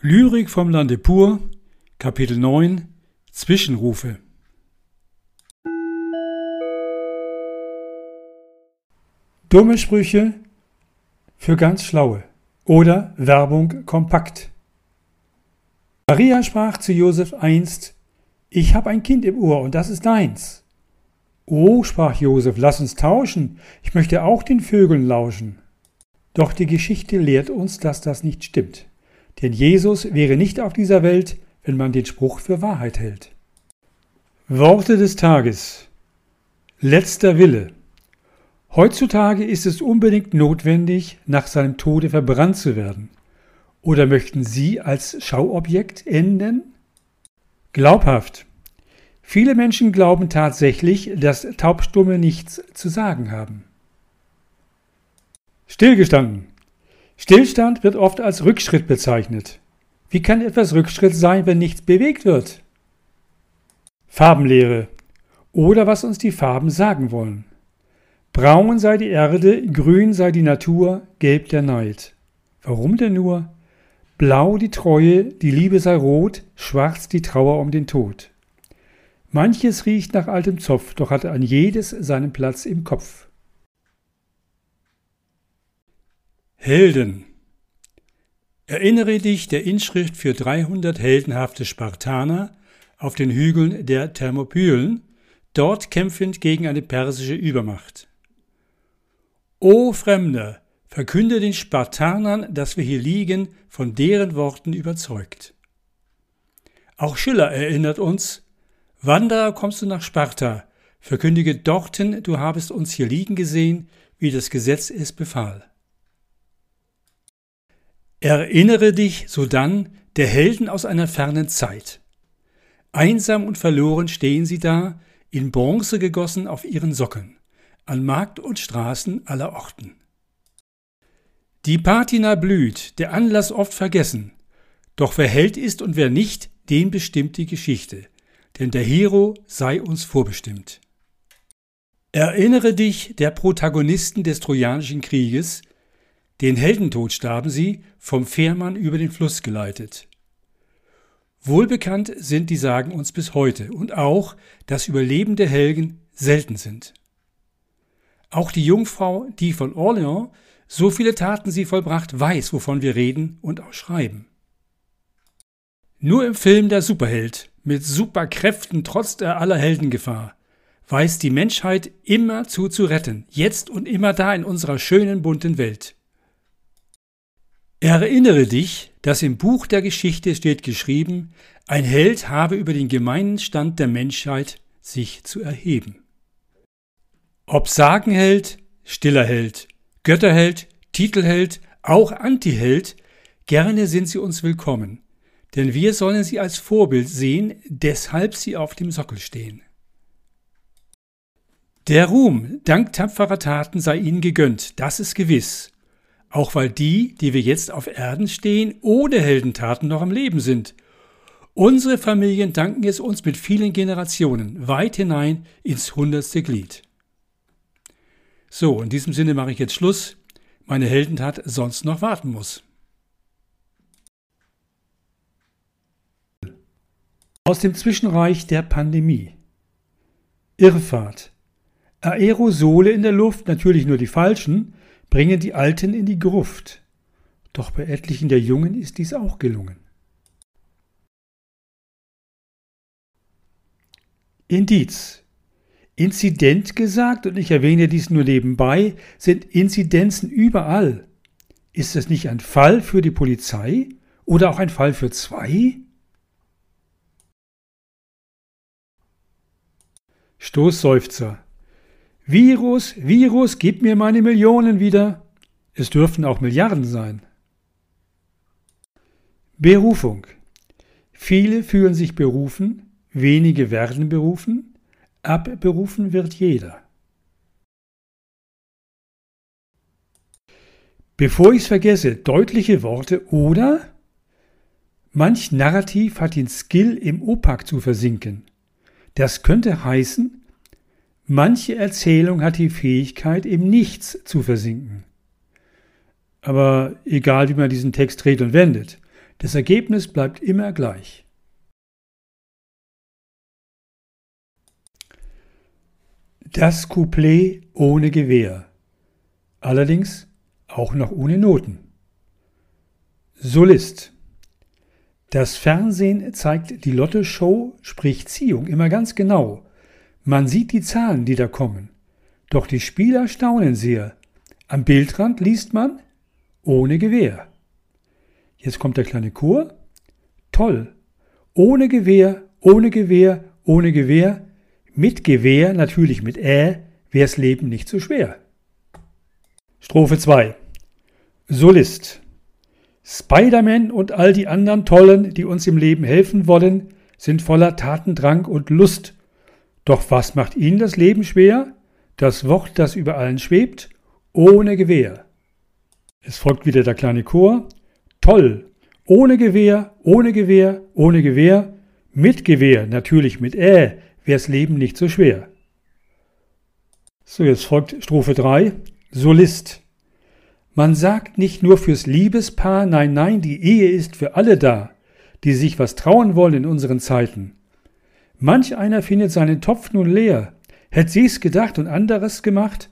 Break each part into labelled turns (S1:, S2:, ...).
S1: Lyrik vom Lande pur, Kapitel 9 Zwischenrufe Dumme Sprüche für ganz Schlaue oder Werbung kompakt. Maria sprach zu Josef einst, Ich hab ein Kind im Ohr und das ist deins. Oh, sprach Josef, lass uns tauschen, ich möchte auch den Vögeln lauschen. Doch die Geschichte lehrt uns, dass das nicht stimmt. Denn Jesus wäre nicht auf dieser Welt, wenn man den Spruch für Wahrheit hält. Worte des Tages. Letzter Wille. Heutzutage ist es unbedingt notwendig, nach seinem Tode verbrannt zu werden. Oder möchten Sie als Schauobjekt enden? Glaubhaft. Viele Menschen glauben tatsächlich, dass Taubstumme nichts zu sagen haben. Stillgestanden. Stillstand wird oft als Rückschritt bezeichnet. Wie kann etwas Rückschritt sein, wenn nichts bewegt wird? Farbenlehre oder was uns die Farben sagen wollen. Braun sei die Erde, grün sei die Natur, gelb der Neid. Warum denn nur? Blau die Treue, die Liebe sei rot, schwarz die Trauer um den Tod. Manches riecht nach altem Zopf, doch hat an jedes seinen Platz im Kopf. Helden. Erinnere dich der Inschrift für 300 heldenhafte Spartaner auf den Hügeln der Thermopylen, dort kämpfend gegen eine persische Übermacht. O Fremder, verkünde den Spartanern, dass wir hier liegen, von deren Worten überzeugt. Auch Schiller erinnert uns, Wanderer kommst du nach Sparta, verkündige dorten, du habest uns hier liegen gesehen, wie das Gesetz es befahl. Erinnere dich sodann der Helden aus einer fernen Zeit. Einsam und verloren stehen sie da, in Bronze gegossen auf ihren Socken, an Markt und Straßen aller Orten. Die Patina blüht, der Anlass oft vergessen, doch wer Held ist und wer nicht, den bestimmt die Geschichte, denn der Hero sei uns vorbestimmt. Erinnere dich der Protagonisten des Trojanischen Krieges, den Heldentod starben sie, vom Fährmann über den Fluss geleitet. Wohlbekannt sind die Sagen uns bis heute und auch, dass überlebende Helgen selten sind. Auch die Jungfrau, die von Orleans, so viele Taten sie vollbracht, weiß, wovon wir reden und auch schreiben. Nur im Film Der Superheld, mit Superkräften trotz der aller Heldengefahr, weiß die Menschheit immer zu zu retten, jetzt und immer da in unserer schönen bunten Welt. Erinnere dich, dass im Buch der Geschichte steht geschrieben, ein Held habe über den gemeinen Stand der Menschheit sich zu erheben. Ob Sagenheld, stiller Held, Götterheld, Titelheld, auch Antiheld, gerne sind sie uns willkommen, denn wir sollen sie als Vorbild sehen, deshalb sie auf dem Sockel stehen. Der Ruhm dank tapferer Taten sei ihnen gegönnt, das ist gewiss, auch weil die, die wir jetzt auf Erden stehen, ohne Heldentaten noch am Leben sind. Unsere Familien danken es uns mit vielen Generationen, weit hinein ins hundertste Glied. So, in diesem Sinne mache ich jetzt Schluss. Meine Heldentat sonst noch warten muss. Aus dem Zwischenreich der Pandemie. Irrfahrt. Aerosole in der Luft, natürlich nur die falschen, bringen die Alten in die Gruft. Doch bei etlichen der Jungen ist dies auch gelungen. Indiz. Inzident gesagt, und ich erwähne dies nur nebenbei, sind Inzidenzen überall. Ist es nicht ein Fall für die Polizei oder auch ein Fall für zwei? Stoßseufzer. Virus, Virus, gib mir meine Millionen wieder. Es dürften auch Milliarden sein. Berufung. Viele fühlen sich berufen, wenige werden berufen, abberufen wird jeder. Bevor ich es vergesse, deutliche Worte oder manch Narrativ hat den Skill im Opak zu versinken. Das könnte heißen, Manche Erzählung hat die Fähigkeit, im Nichts zu versinken. Aber egal, wie man diesen Text dreht und wendet, Das Ergebnis bleibt immer gleich. Das Couplet ohne Gewehr. Allerdings auch noch ohne Noten. Solist. Das Fernsehen zeigt die Lotte-Show, sprich Ziehung, immer ganz genau. Man sieht die Zahlen, die da kommen. Doch die Spieler staunen sehr. Am Bildrand liest man ohne Gewehr. Jetzt kommt der kleine Chor. Toll. Ohne Gewehr, ohne Gewehr, ohne Gewehr. Mit Gewehr, natürlich mit Ä, wär's Leben nicht so schwer. Strophe 2. Solist. Spider-Man und all die anderen Tollen, die uns im Leben helfen wollen, sind voller Tatendrang und Lust. Doch was macht ihnen das Leben schwer? Das Wort, das über allen schwebt, ohne Gewehr. Es folgt wieder der kleine Chor. Toll. Ohne Gewehr, ohne Gewehr, ohne Gewehr. Mit Gewehr, natürlich mit Ä, wär's Leben nicht so schwer. So, jetzt folgt Strophe 3. Solist. Man sagt nicht nur fürs Liebespaar, nein, nein, die Ehe ist für alle da, die sich was trauen wollen in unseren Zeiten. Manch einer findet seinen Topf nun leer, hätt sie's gedacht und anderes gemacht,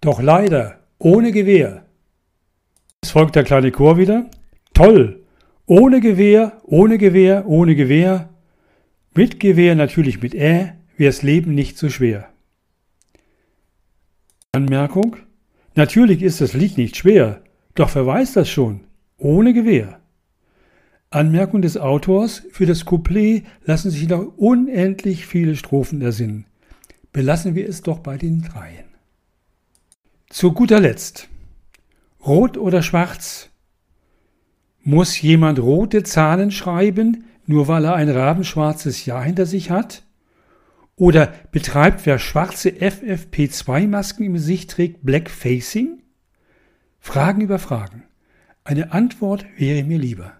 S1: doch leider ohne Gewehr. Es folgt der kleine Chor wieder. Toll! Ohne Gewehr, ohne Gewehr, ohne Gewehr. Mit Gewehr natürlich mit Ä, wär's Leben nicht so schwer. Anmerkung. Natürlich ist das Lied nicht schwer, doch wer weiß das schon? Ohne Gewehr. Anmerkung des Autors, für das Couplet lassen sich noch unendlich viele Strophen ersinnen. Belassen wir es doch bei den dreien. Zu guter Letzt. Rot oder schwarz? Muss jemand rote Zahlen schreiben, nur weil er ein rabenschwarzes Jahr hinter sich hat? Oder betreibt wer schwarze FFP2-Masken im Gesicht trägt Blackfacing? Fragen über Fragen. Eine Antwort wäre mir lieber.